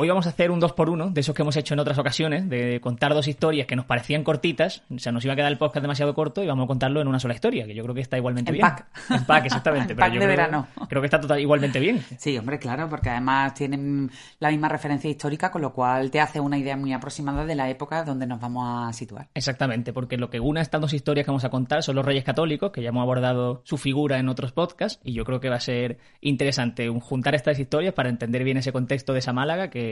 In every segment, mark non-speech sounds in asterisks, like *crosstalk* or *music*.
Hoy vamos a hacer un 2 por 1 de esos que hemos hecho en otras ocasiones, de contar dos historias que nos parecían cortitas, o sea, nos iba a quedar el podcast demasiado corto y vamos a contarlo en una sola historia, que yo creo que está igualmente En bien. pack. En pack, exactamente. *laughs* En pero pack yo de creo- verano. Creo que está total, igualmente bien. Sí, hombre, claro, porque además tienen la misma referencia histórica, con lo cual te hace una idea muy aproximada de la época donde nos vamos a situar. Exactamente, porque lo que une a estas dos historias que vamos a contar son los reyes católicos, que ya hemos abordado su figura en otros podcasts, y yo creo que va a ser interesante un- juntar estas historias para entender bien ese contexto de esa Málaga que,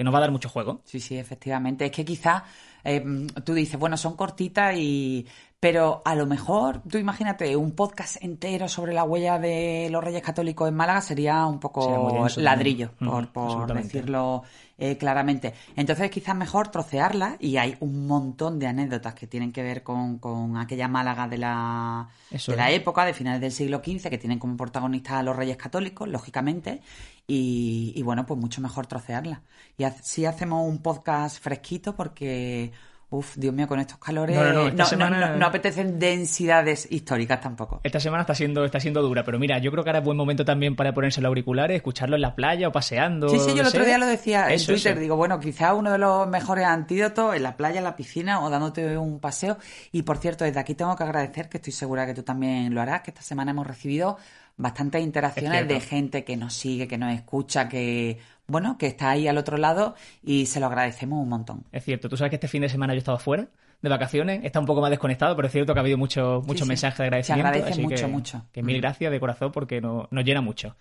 que nos va a dar mucho juego. Sí, sí, efectivamente. Es que quizá eh, tú dices, bueno, son cortitas y... Pero a lo mejor, tú imagínate, un podcast entero sobre la huella de los Reyes Católicos en Málaga sería un poco Sería muy denso ladrillo, por, por decirlo eh, claramente. Entonces quizás mejor trocearla y hay un montón de anécdotas que tienen que ver con, con aquella Málaga de la, Eso de la época, de finales del siglo XV, que tienen como protagonistas a los Reyes Católicos, lógicamente, y, y bueno, pues mucho mejor trocearla. Y así hacemos un podcast fresquito porque, uff, Dios mío, con estos calores No, no, no, esta no, semana- no- no apetecen densidades históricas tampoco. Esta semana está siendo, está siendo dura, pero mira, yo creo que ahora es buen momento también para ponerse los auriculares, escucharlo en la playa o paseando. Sí, sí, yo el otro día lo decía en Twitter, eso. digo, bueno, quizá uno de los mejores antídotos en la playa, en la piscina o dándote un paseo. Y por cierto, desde aquí tengo que agradecer, que estoy segura que tú también lo harás, que esta semana hemos recibido bastantes interacciones Es de gente que nos sigue, que nos escucha, que, bueno, que está ahí al otro lado y se lo agradecemos un montón. Es cierto, tú sabes que este fin de semana yo he estado fuera de vacaciones, está un poco más desconectado, pero es cierto que ha habido muchos muchos sí. mensajes de Se agradecimiento. agradece así mucho, que, mucho. Que mil Mm. gracias de corazón porque no- nos llena mucho.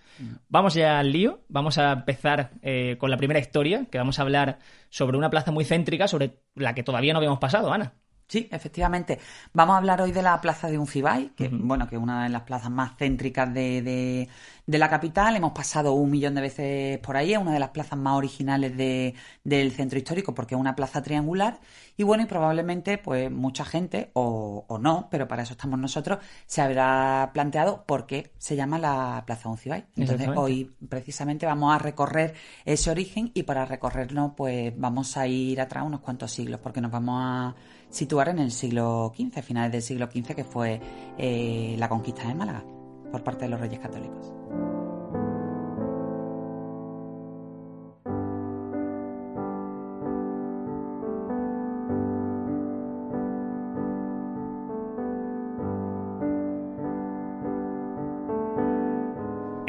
Vamos ya al lío, vamos a empezar eh, con la primera historia, que vamos a hablar sobre una plaza muy céntrica, sobre la que todavía no habíamos pasado, Ana. Sí, efectivamente. Vamos a hablar hoy de la plaza de Uncibay, que bueno, que es una de las plazas más céntricas de, de- de la capital. Hemos pasado un millón de veces por ahí, es una de las plazas más originales de- del centro histórico, porque es una plaza triangular. Y bueno, y probablemente, pues, mucha gente, o, o no, pero para eso estamos nosotros, se habrá planteado por qué se llama la plaza Uncibay. Entonces, Exactamente. hoy precisamente vamos a recorrer ese origen y para recorrerlo, pues, vamos a ir atrás unos cuantos siglos, porque nos vamos a situar en el siglo XV, finales del siglo XV, que fue eh, la conquista de Málaga por parte de los reyes católicos.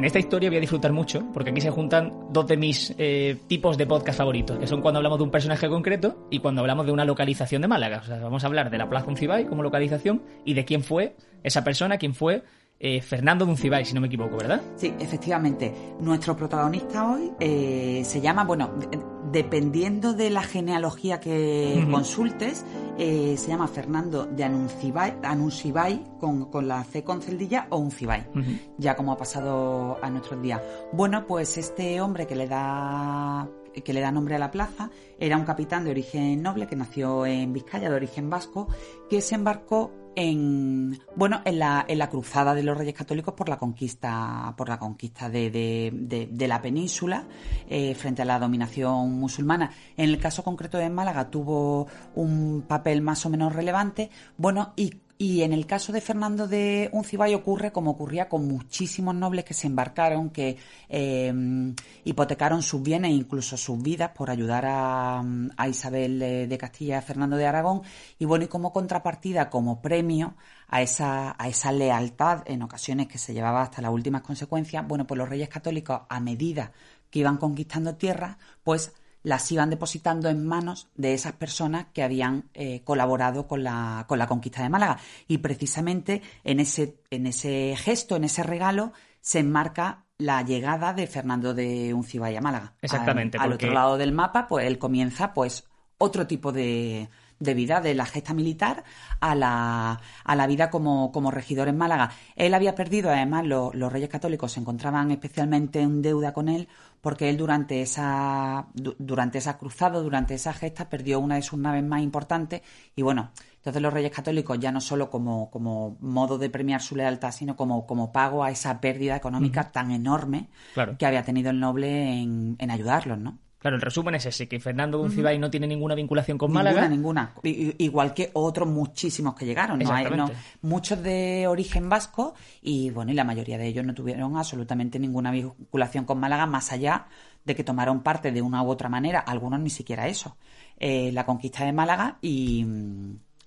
En esta historia voy a disfrutar mucho, porque aquí se juntan dos de mis eh, tipos de podcast favoritos, que son cuando hablamos de un personaje concreto y cuando hablamos de una localización de Málaga. O sea, vamos a hablar de la Plaza Uncibay como localización y de quién fue esa persona, quién fue eh, Fernando de Uncibay, si no me equivoco, ¿verdad? Sí, efectivamente. Nuestro protagonista hoy eh, se llama, bueno, de- dependiendo de la genealogía que consultes, eh, se llama Fernando de Anuncibay, Anuncibay con, con la C con celdilla o Uncibay. Ujú. ya como ha pasado a nuestros días. Bueno, pues este hombre que le da que le da nombre a la plaza era un capitán de origen noble que nació en Vizcaya, de origen vasco, que se embarcó en bueno en la, en la cruzada de los Reyes Católicos por la conquista por la conquista de, de- de- la península eh, frente a la dominación musulmana. En el caso concreto de Málaga tuvo un papel más o menos relevante. Bueno y y en el caso de Fernando de Uncibay ocurre como ocurría con muchísimos nobles que se embarcaron, que eh, hipotecaron sus bienes e incluso sus vidas por ayudar a, a Isabel de, Castilla y a Fernando de Aragón. Y bueno, y como contrapartida, como premio a esa, a esa lealtad en ocasiones que se llevaba hasta las últimas consecuencias, bueno, pues los reyes católicos, a medida que iban conquistando tierras, pues las iban depositando en manos de esas personas que habían eh, colaborado con la, con la conquista de Málaga. Y precisamente en ese, en ese gesto, en ese regalo, se enmarca la llegada de Fernando de Uncibay a Málaga. Exactamente, Al, al porque- otro lado del mapa, pues él comienza pues otro tipo de, de vida, de la gesta militar a la, a la vida como, como regidor en Málaga. Él había perdido, además, lo- los reyes católicos se encontraban especialmente en deuda con él porque él durante esa, du- durante esa cruzada, durante esa gesta, perdió una de sus naves más importantes y bueno, entonces los reyes católicos ya no solo como, como modo de premiar su lealtad, sino como, como pago a esa pérdida económica tan enorme Claro. que había tenido el noble en, en ayudarlos, ¿no? Claro, el resumen es ese, que Fernando de Uncibay no tiene ninguna vinculación con ninguna, Málaga. Ninguna, Igual que otros muchísimos que llegaron. ¿no? Hay, no, muchos de origen vasco y bueno, y la mayoría de ellos no tuvieron absolutamente ninguna vinculación con Málaga más allá de que tomaron parte de una u otra manera, algunos ni siquiera eso, eh, la conquista de Málaga y,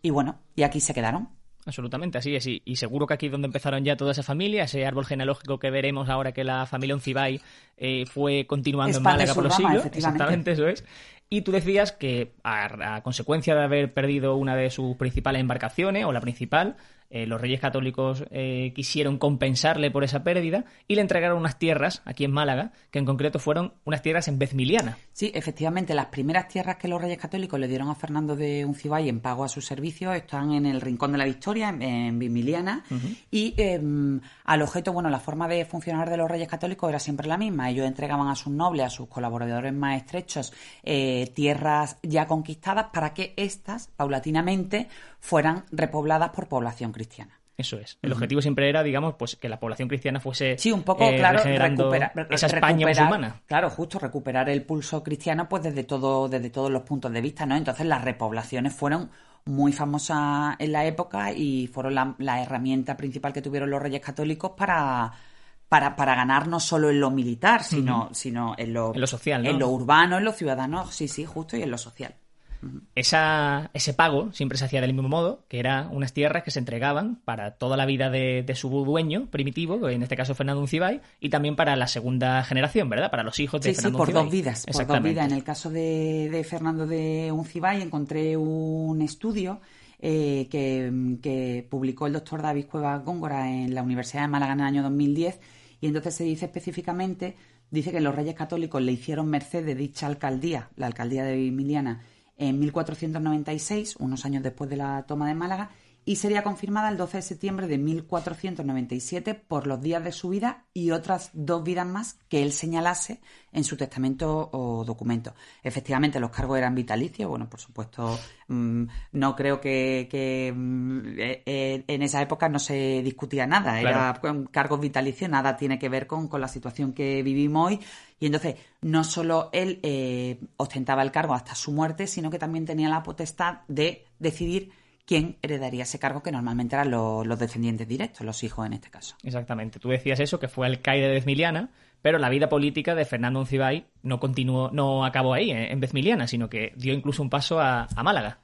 y bueno, y aquí se quedaron. Absolutamente, así es. Y, seguro que aquí es donde empezaron ya toda esa familia, ese árbol genealógico que veremos ahora que la familia Oncibay eh, fue continuando en Málaga por los siglos. Exactamente, eso es. Y tú decías que a, consecuencia de haber perdido una de sus principales embarcaciones, o la principal, eh, los reyes católicos eh, quisieron compensarle por esa pérdida y le entregaron unas tierras aquí en Málaga, que en concreto fueron unas tierras en Bezmiliana. Sí, efectivamente, las primeras tierras que los reyes católicos le dieron a Fernando de Uncibay en pago a sus servicios están en el Rincón de la Victoria, en, Bezmiliana, y em, al objeto, bueno, la forma de funcionar de los reyes católicos era siempre la misma. Ellos entregaban a sus nobles, a sus colaboradores más estrechos, eh, tierras ya conquistadas para que éstas, paulatinamente, fueran repobladas por población cristiana. Eso es. El objetivo siempre era, digamos, pues que la población cristiana fuese. Sí, un poco, eh, claro, recuperar, esa España musulmana. Claro, justo recuperar el pulso cristiano, pues desde todo, desde todos los puntos de vista, ¿no? Entonces las repoblaciones fueron muy famosas en la época y fueron la, herramienta principal que tuvieron los reyes católicos para, para, para ganar no solo en lo militar, sino, sino en lo, en lo social, En lo urbano, en lo ciudadano, sí, sí, justo, y en lo social. Esa, ese pago siempre se hacía del mismo modo, que eran unas tierras que se entregaban para toda la vida de, su dueño primitivo, en este caso Fernando Uncibay, y también para la segunda generación, ¿verdad? Para los hijos de Fernando sí, por dos vidas, por dos vidas. En el caso de, Fernando de Uncibay encontré un estudio eh, que, publicó el doctor David Cuevas Góngora en la Universidad de Málaga en el año 2010, y entonces se dice específicamente, dice que los reyes católicos le hicieron merced de dicha alcaldía, la alcaldía de Emiliana, en 1496, unos años después de la toma de Málaga, y sería confirmada el 12 de septiembre de 1497 por los días de su vida y otras dos vidas más que él señalase en su testamento o documento. Efectivamente, los cargos eran vitalicios. Bueno, por supuesto, mm, no creo que, mm, eh, eh, en esa época no se discutía nada. Era cargos vitalicios, nada tiene que ver con, con la situación que vivimos hoy. Y entonces, no solo él eh, ostentaba el cargo hasta su muerte, sino que también tenía la potestad de decidir quién heredaría ese cargo que normalmente eran los, descendientes directos, los hijos en este caso. Exactamente. Tú decías eso, que fue alcaide de Bezmiliana, pero la vida política de Fernando Uncibay no continuó, no acabó ahí, en Bezmiliana, sino que dio incluso un paso a, Málaga.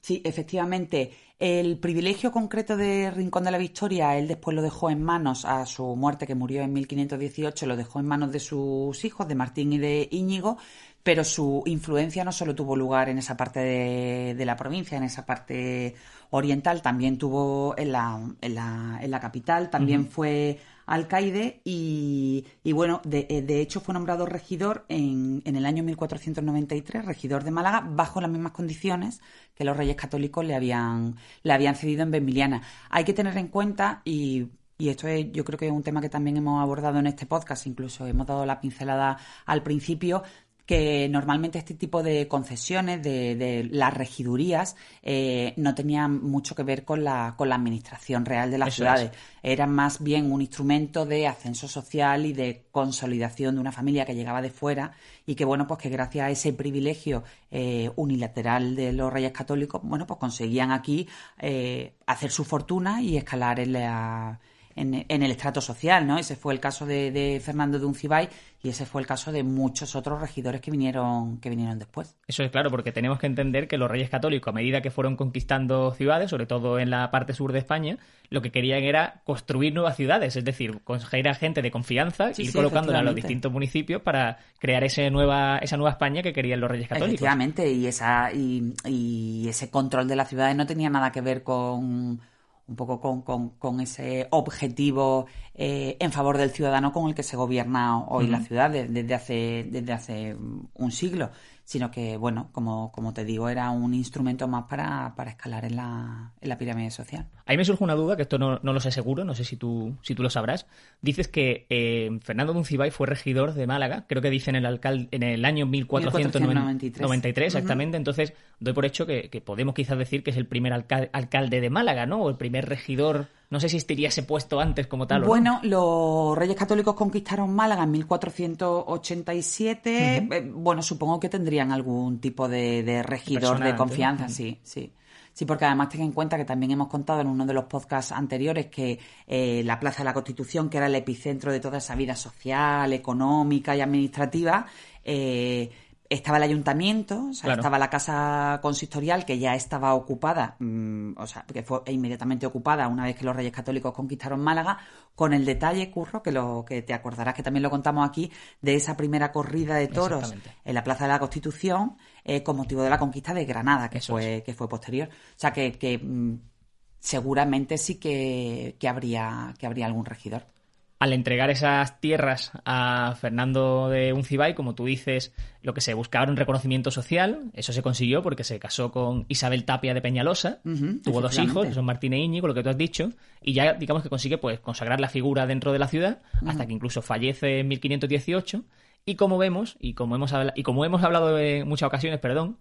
Sí, efectivamente. El privilegio concreto de Rincón de la Victoria, él después lo dejó en manos, a su muerte que murió en 1518, lo dejó en manos de sus hijos, de Martín y de Íñigo, pero su influencia no solo tuvo lugar en esa parte de, la provincia, en esa parte oriental, también tuvo en la, en la, en la capital, también fue alcaide y, y bueno, de, eh, de, hecho fue nombrado regidor en, en el año 1493, regidor de Málaga, bajo las mismas condiciones que los reyes católicos le habían, le habían cedido en Benviliana. Hay que tener en cuenta, y y esto es, yo creo que es un tema que también hemos abordado en este podcast, incluso hemos dado la pincelada al principio, que normalmente este tipo de concesiones de, las regidurías eh, no tenían mucho que ver con la, con la administración real de las ciudades. Eran más bien un instrumento de ascenso social y de consolidación de una familia que llegaba de fuera y que, bueno, pues que gracias a ese privilegio eh, unilateral de los reyes católicos, bueno, pues conseguían aquí eh, hacer su fortuna y escalar en la en, el estrato social, ¿no? Ese fue el caso de, Fernando de Uncibay y ese fue el caso de muchos otros regidores que vinieron, que vinieron después. Eso es claro, porque tenemos que entender que los reyes católicos, a medida que fueron conquistando ciudades, sobre todo en la parte sur de España, lo que querían era construir nuevas ciudades, es decir, conseguir a gente de confianza, y ir colocándola a los distintos municipios para crear esa nueva, esa nueva España que querían los reyes católicos. Efectivamente, y, esa, y, y ese control de las ciudades no tenía nada que ver con un poco con, con, ese objetivo eh, en favor del ciudadano con el que se gobierna hoy la ciudad desde, hace, desde hace un siglo sino que, bueno, como, como te digo, era un instrumento más para, para escalar en la, en la pirámide social. Ahí me surge una duda, que esto no, no lo sé seguro, no sé si tú, si tú lo sabrás. Dices que eh, Fernando Duncibay fue regidor de Málaga, creo que dice en el, alcalde, en el año 1493, exactamente, entonces doy por hecho que, podemos quizás decir que es el primer alcalde de Málaga, ¿no? O el primer regidor No sé si existiría ese puesto antes como tal. Bueno, los reyes católicos conquistaron Málaga en 1487. Eh, bueno, supongo que tendrían algún tipo de, regidor de confianza, sí, sí. Sí, porque además ten en cuenta que también hemos contado en uno de los podcasts anteriores que eh, la Plaza de la Constitución, que era el epicentro de toda esa vida social, económica y administrativa, eh, estaba el ayuntamiento, o sea, estaba la casa consistorial que ya estaba ocupada, mm, o sea, que fue inmediatamente ocupada una vez que los Reyes Católicos conquistaron Málaga, con el detalle, Curro, que lo que te acordarás que también lo contamos aquí, de esa primera corrida de toros en la Plaza de la Constitución, eh, con motivo de la conquista de Granada, que fue, que fue posterior. O sea, que, que mm, seguramente sí que, que, habría, que habría algún regidor al entregar esas tierras a Fernando de Uncibay, como tú dices, lo que se buscaba era un reconocimiento social. Eso se consiguió porque se casó con Isabel Tapia de Peñalosa, tuvo dos hijos, que son Martín e Íñigo, lo que tú has dicho, y ya digamos que consigue pues consagrar la figura dentro de la ciudad, hasta que incluso fallece en 1518. Y como vemos, y como hemos, y como hemos hablado en muchas ocasiones, perdón,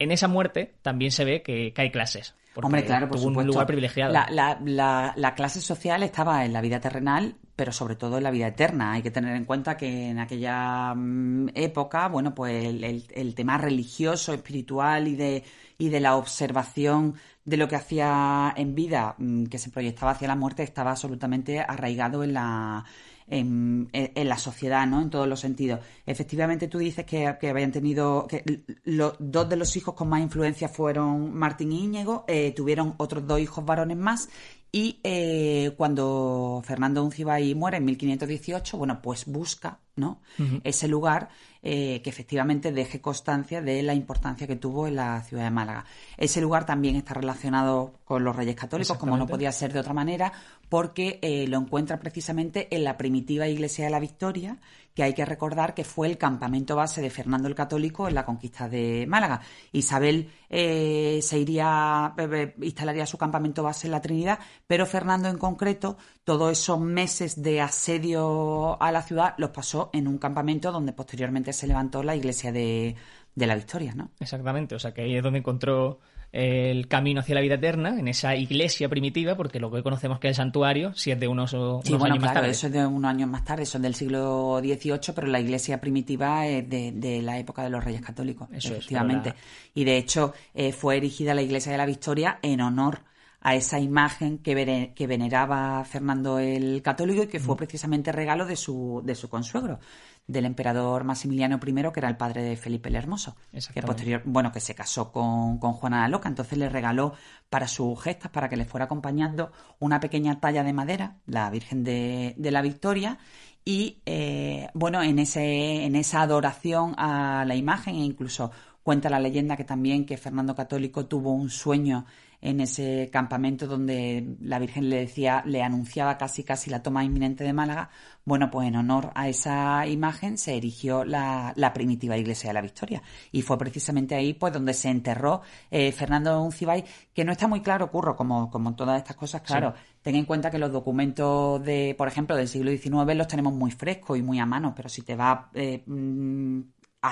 en esa muerte también se ve que, hay clases. Hombre, claro, por tuvo un lugar privilegiado. la, clase social estaba en la vida terrenal, pero sobre todo en la vida eterna. Hay que tener en cuenta que en aquella mm, época, bueno, pues el, tema religioso, espiritual y de, y de la observación de lo que hacía en vida, mm, que se proyectaba hacia la muerte, estaba absolutamente arraigado en la, en, la sociedad, ¿no? En todos los sentidos. Efectivamente, tú dices que, habían tenido, que los dos de los hijos con más influencia fueron Martín y Íñigo, eh, tuvieron otros dos hijos varones más y eh, cuando Fernando Uncibay muere en 1518, bueno, pues busca ¿no? ese lugar eh, que efectivamente deje constancia de la importancia que tuvo en la ciudad de Málaga. Ese lugar también está relacionado con los Reyes Católicos, como no podía ser de otra manera, porque eh, lo encuentra precisamente en la primitiva iglesia de la Victoria, que hay que recordar que fue el campamento base de Fernando el Católico en la conquista de Málaga. Isabel eh, se iría, eh, instalaría su campamento base en la Trinidad, pero Fernando en concreto, todos esos meses de asedio a la ciudad los pasó en un campamento donde posteriormente se levantó la iglesia de, de la Victoria, ¿no? Exactamente, o sea que ahí es donde encontró el camino hacia la vida eterna en esa iglesia primitiva, porque lo que conocemos que es el santuario, si es de unos, unos sí, bueno, claro, Eso es de unos años más tarde, eso es del siglo XVIII, pero la iglesia primitiva es de, la época de los Reyes Católicos, eso efectivamente. Y de hecho eh, fue erigida la iglesia de la Victoria en honor a esa imagen que, que veneraba Fernando el Católico y que fue precisamente regalo de su, de su consuegro del emperador Maximiliano I, que era el padre de Felipe el Hermoso, que posterior, bueno, que se casó con, con Juana la Loca, entonces le regaló para sus gestas, para que le fuera acompañando, una pequeña talla de madera, la Virgen de, la Victoria, y eh, bueno, en, ese, en esa adoración a la imagen, e incluso cuenta la leyenda que también que Fernando Católico tuvo un sueño en ese campamento donde la Virgen le decía, le anunciaba casi casi la toma inminente de Málaga, bueno, pues en honor a esa imagen se erigió la, primitiva iglesia de la Victoria. Y fue precisamente ahí pues donde se enterró eh, Fernando Uncibay, que no está muy claro, Curro, como, como todas estas cosas, claro. Ten en cuenta que los documentos de, por ejemplo, del siglo XIX los tenemos muy frescos y muy a mano, pero si te va eh,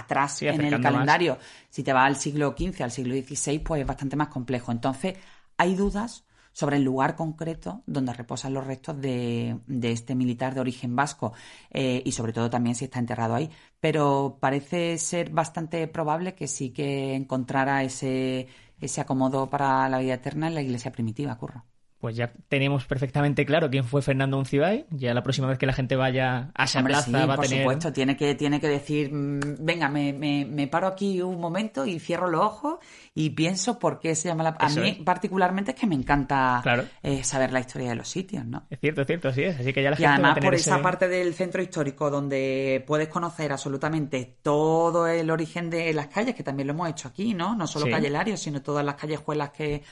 atrás en el calendario. Si te vas al siglo XV, al siglo XVI, pues es bastante más complejo. Entonces, hay dudas sobre el lugar concreto donde reposan los restos de, este militar de origen vasco eh, y sobre todo también si está enterrado ahí. Pero parece ser bastante probable que sí que encontrara ese, ese acomodo para la vida eterna en la iglesia primitiva, Curro pues ya tenemos perfectamente claro quién fue Fernando Uncibay. Ya la próxima vez que la gente vaya a esa plaza va a tener... por supuesto, tiene que, tiene que decir, mm, venga, me, me, paro aquí un momento y cierro los ojos y pienso por qué se llama la... A mí particularmente es que me encanta eh, saber la historia de los sitios, ¿no? Es cierto, es cierto, así es. Así que ya la y además por esa parte del centro histórico donde puedes conocer absolutamente todo el origen de las calles, que también lo hemos hecho aquí, ¿no? No solo Calle Lario, sino todas las callejuelas que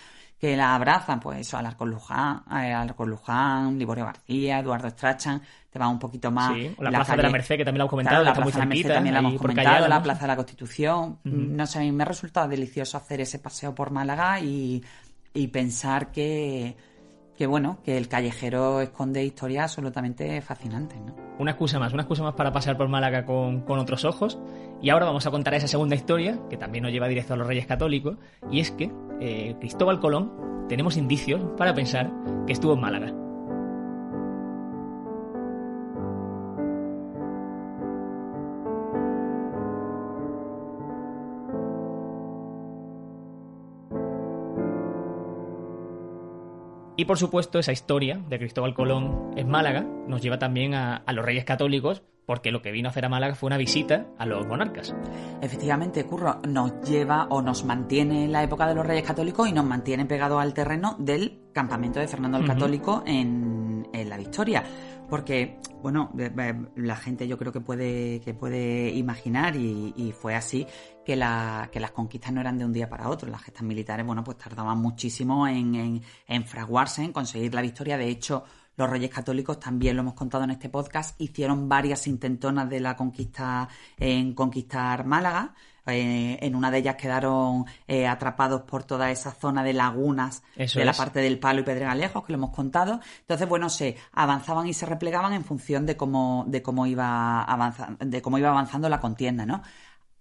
que la abrazan, pues eso, Alarcón Luján, eh, Alarcón Luján, Liborio García, Eduardo Strachan, te va un poquito más. Sí, la, Plaza de la Merced, que también la hemos comentado, la Plaza de la Merced también la hemos comentado, la Plaza de la Constitución. No sé, a mí me ha resultado delicioso hacer ese paseo por Málaga y, y pensar que que bueno, que el callejero esconde historias absolutamente fascinantes, ¿no? Una excusa más, una excusa más para pasar por Málaga con, otros ojos. Y ahora vamos a contar esa segunda historia, que también nos lleva directo a los Reyes Católicos, y es que eh, Cristóbal Colón, tenemos indicios para pensar que estuvo en Málaga. Y por supuesto esa historia de Cristóbal Colón en Málaga nos lleva también a los Reyes Católicos, porque lo que vino a hacer a Málaga fue una visita a los monarcas. Efectivamente, Curro, nos lleva o nos mantiene en la época de los Reyes Católicos y nos mantiene pegados al terreno del campamento de Fernando el. Católico en, en la Victoria. Porque, bueno, la gente yo creo que puede, que puede imaginar, y, y fue así, que, la, que las conquistas no eran de un día para otro. Las gestas militares, bueno, pues tardaban muchísimo en, en, en fraguarse, en conseguir la victoria. De hecho, los Reyes Católicos, también lo hemos contado en este podcast, hicieron varias intentonas de la conquista en conquistar Málaga. Eh, en una de ellas quedaron eh, atrapados por toda esa zona de lagunas Eso de la es. parte del Palo y Pedregalejos, que lo hemos contado. Entonces, bueno, se avanzaban y se replegaban en función de cómo, de cómo iba avanzando, de cómo iba avanzando la contienda, ¿no?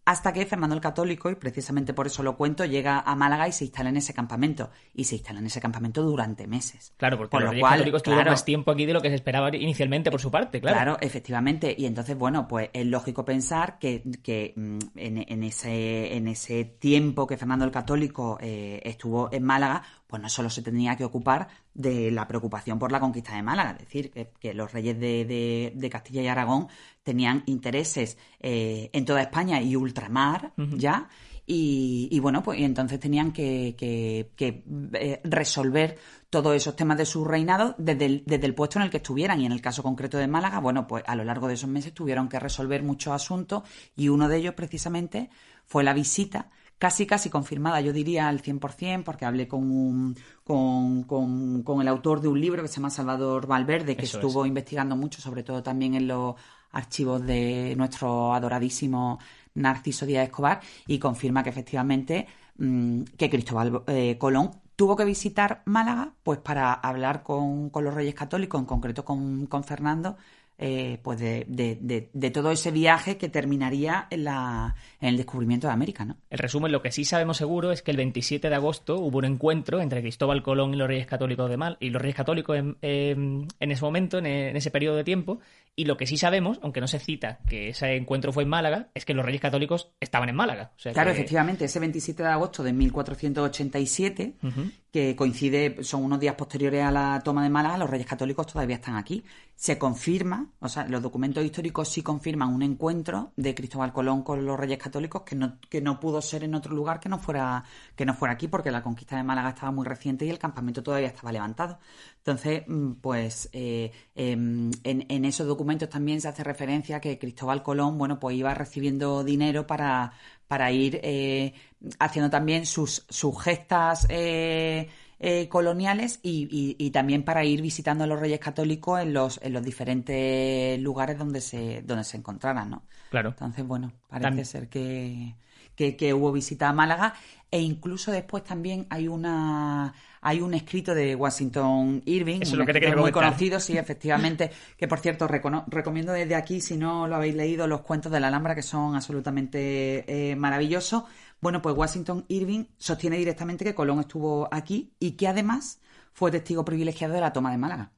Hasta que Fernando el Católico, y precisamente por eso lo cuento, llega a Málaga y se instala en ese campamento. Y se instala en ese campamento durante meses. Claro, porque Por los lo reyes cual, católicos tuvieron claro. más tiempo aquí de lo que se esperaba inicialmente por su parte, claro. Claro, efectivamente. Y entonces, bueno, pues es lógico pensar que, que, mm, en, en ese, en ese tiempo que Fernando el Católico eh, estuvo en Málaga, pues no solo se tenía que ocupar de la preocupación por la conquista de Málaga, es decir, que, que los reyes de, de- de Castilla y Aragón tenían intereses eh, en toda España y ultramar ya. Y, y bueno, pues y entonces tenían que, que- que, eh, resolver todos esos temas de su reinado desde el, desde el puesto en el que estuvieran. Y en el caso concreto de Málaga, bueno, pues a lo largo de esos meses tuvieron que resolver muchos asuntos y uno de ellos precisamente fue la visita casi casi confirmada, yo diría al 100%, porque hablé con, un, con, con- con el autor de un libro que se llama Salvador Valverde, que Eso estuvo investigando mucho, sobre todo también en los archivos de nuestro adoradísimo Narciso Díaz Escobar, y confirma que efectivamente mm, que Cristóbal eh, Colón tuvo que visitar Málaga pues para hablar con, con los reyes católicos, en concreto con, con Fernando, eh, pues de, de- de- de todo ese viaje que terminaría en, la, en el descubrimiento de América, ¿no? El resumen, lo que sí sabemos seguro es que el 27 de agosto hubo un encuentro entre Cristóbal Colón y los Reyes Católicos de Mal y los Reyes Católicos en, en- en ese momento, en, en ese periodo de tiempo. Y lo que sí sabemos, aunque no se cita que ese encuentro fue en Málaga, es que los Reyes Católicos estaban en Málaga. O sea Claro, que- efectivamente, ese 27 de agosto de 1487, Ujú. Que coincide, son unos días posteriores a la toma de Málaga, los reyes católicos todavía están aquí. Se confirma, o sea, los documentos históricos sí confirman un encuentro de Cristóbal Colón con los reyes católicos que no, que no pudo ser en otro lugar que no fuera, que no fuera aquí, porque la conquista de Málaga estaba muy reciente y el campamento todavía estaba levantado. Entonces, mm, pues eh, em, en, esos documentos también se hace referencia a que Cristóbal Colón, bueno, pues iba recibiendo dinero para, para ir eh, haciendo también sus, sus gestas eh, eh, coloniales y, y- y también para ir visitando a los reyes católicos en los, en los diferentes lugares donde se, donde se encontraran, ¿no? Claro. Entonces, bueno, parece ser que, que, que hubo visita a Málaga e incluso después también hay una hay un escrito de Washington Irving, Eso es lo que te muy comentar. conocido, sí, efectivamente, *laughs* que por cierto recomiendo desde aquí, si no lo habéis leído, los cuentos de la Alhambra, que son absolutamente eh, maravillosos. Bueno, pues Washington Irving sostiene directamente que Colón estuvo aquí y que además fue testigo privilegiado de la toma de Málaga.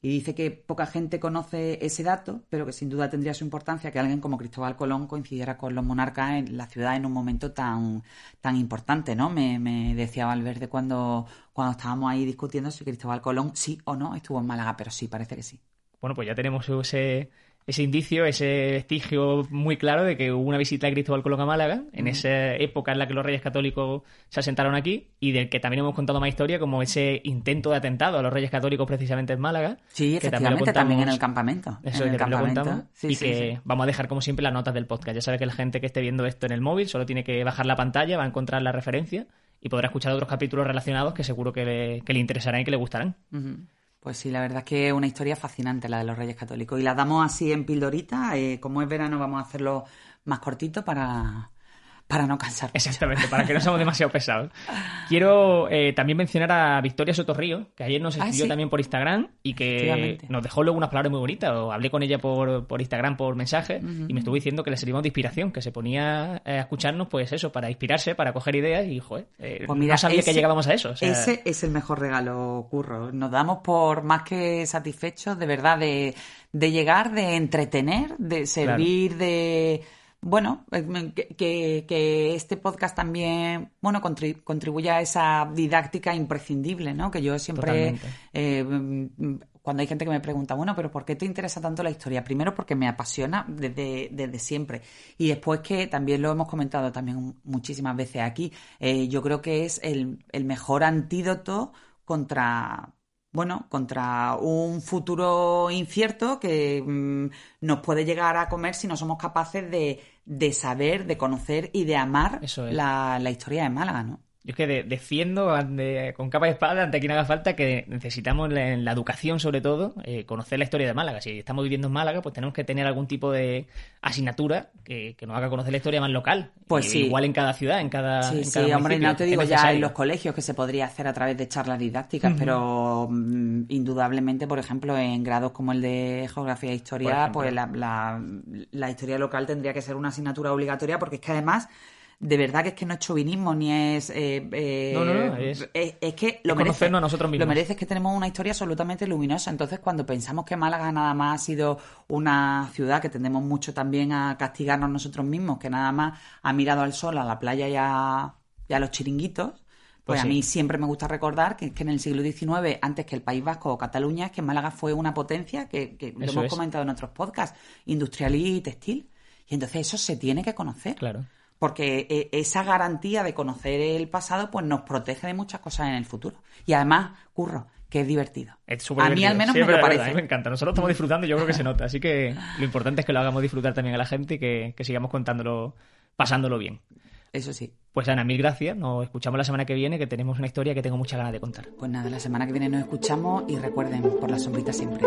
Y dice que poca gente conoce ese dato, pero que sin duda tendría su importancia que alguien como Cristóbal Colón coincidiera con los monarcas en la ciudad en un momento tan, tan importante, ¿no? Me, me decía Valverde cuando, cuando estábamos ahí discutiendo si Cristóbal Colón sí o no estuvo en Málaga, pero sí, parece que sí. Bueno, pues ya tenemos ese, ese indicio, ese vestigio muy claro de que hubo una visita de Cristóbal Colón a Málaga, en esa época en la que los reyes católicos se asentaron aquí, y del que también hemos contado más historia, como ese intento de atentado a los reyes católicos precisamente en Málaga. Sí, que también lo efectivamente, también, en contamos- el campamento. Eso en que el también lo contamos. Sí, y sí, que sí. vamos a dejar, como siempre, las notas del podcast. Ya sabe que la gente que esté viendo esto en el móvil solo tiene que bajar la pantalla, va a encontrar la referencia y podrá escuchar otros capítulos relacionados que seguro que le, que le interesarán y que le gustarán. Pues sí, la verdad es que es una historia fascinante la de los Reyes Católicos. Y la damos así en pildorita. eh, como es verano, vamos a hacerlo más cortito para, para no cansar. Exactamente, para que no seamos demasiado pesados. *laughs* Quiero eh, también mencionar a Victoria Sotorrío, que ayer nos Ah, escribió sí. también por Instagram y que nos dejó luego unas palabras muy bonitas. O hablé con ella por, por Instagram, por mensaje, y me estuvo diciendo que le servimos de inspiración, que se ponía eh, a escucharnos, pues eso, para inspirarse, para coger ideas y, joder, eh, Pues mira, no sabía ese- que llegábamos a eso. o sea, Ese es el mejor regalo, Curro. Nos damos por más que satisfechos, de verdad, de, de llegar, de entretener, de servir de, bueno, eh, que, que, este podcast también, bueno, contribuya a esa didáctica imprescindible, ¿no? Que yo siempre, eh, cuando hay gente que me pregunta, bueno, pero ¿por qué te interesa tanto la historia? Primero porque me apasiona desde, desde siempre. Y después que también lo hemos comentado también muchísimas veces aquí, eh, yo creo que es el, el mejor antídoto contra bueno, contra un futuro incierto que mm, nos puede llegar a comer si no somos capaces de, de saber, de conocer y de amar la, la historia de Málaga, ¿no? Yo es que defiendo con capa y espada ante quien haga falta que necesitamos en la educación, sobre todo, eh, conocer la historia de Málaga. Si estamos viviendo en Málaga, pues tenemos que tener algún tipo de asignatura que, nos haga conocer la historia más local. Pues sí. Igual en cada ciudad, en cada. Sí, sí, hombre, no te digo ya en los colegios que se podría hacer a través de charlas didácticas, pero mm, indudablemente, por ejemplo, en grados como el de Geografía e Historia, pues la, la, la historia local tendría que ser una asignatura obligatoria, porque es que además de verdad que es que no es chauvinismo ni es. Eh, eh, no, no, no, es, es, que lo merece. a nosotros mismos. Lo merece es que tenemos una historia absolutamente luminosa. Entonces, cuando pensamos que Málaga nada más ha sido una ciudad que tendemos mucho también a castigarnos nosotros mismos, que nada más ha mirado al sol, a la playa y a, los chiringuitos. Pues, pues a mí siempre me gusta recordar que, que, en el siglo XIX, antes que el País Vasco o Cataluña, es que Málaga fue una potencia que, que lo hemos comentado en otros podcasts, industrial y textil. Y entonces eso se tiene que conocer. Claro porque eh, esa garantía de conocer el pasado pues nos protege de muchas cosas en el futuro. Y además, curro, que es divertido. a mí al menos me lo parece. me encanta. Nosotros estamos disfrutando y yo creo que se nota. Así que lo importante es que lo hagamos disfrutar también a la gente y que, que sigamos contándolo, pasándolo bien. Eso sí. Pues Ana, mil gracias. Nos escuchamos la semana que viene, que tenemos una historia que tengo muchas ganas de contar. Pues nada, la semana que viene nos escuchamos y recuerden, por la sombrita siempre.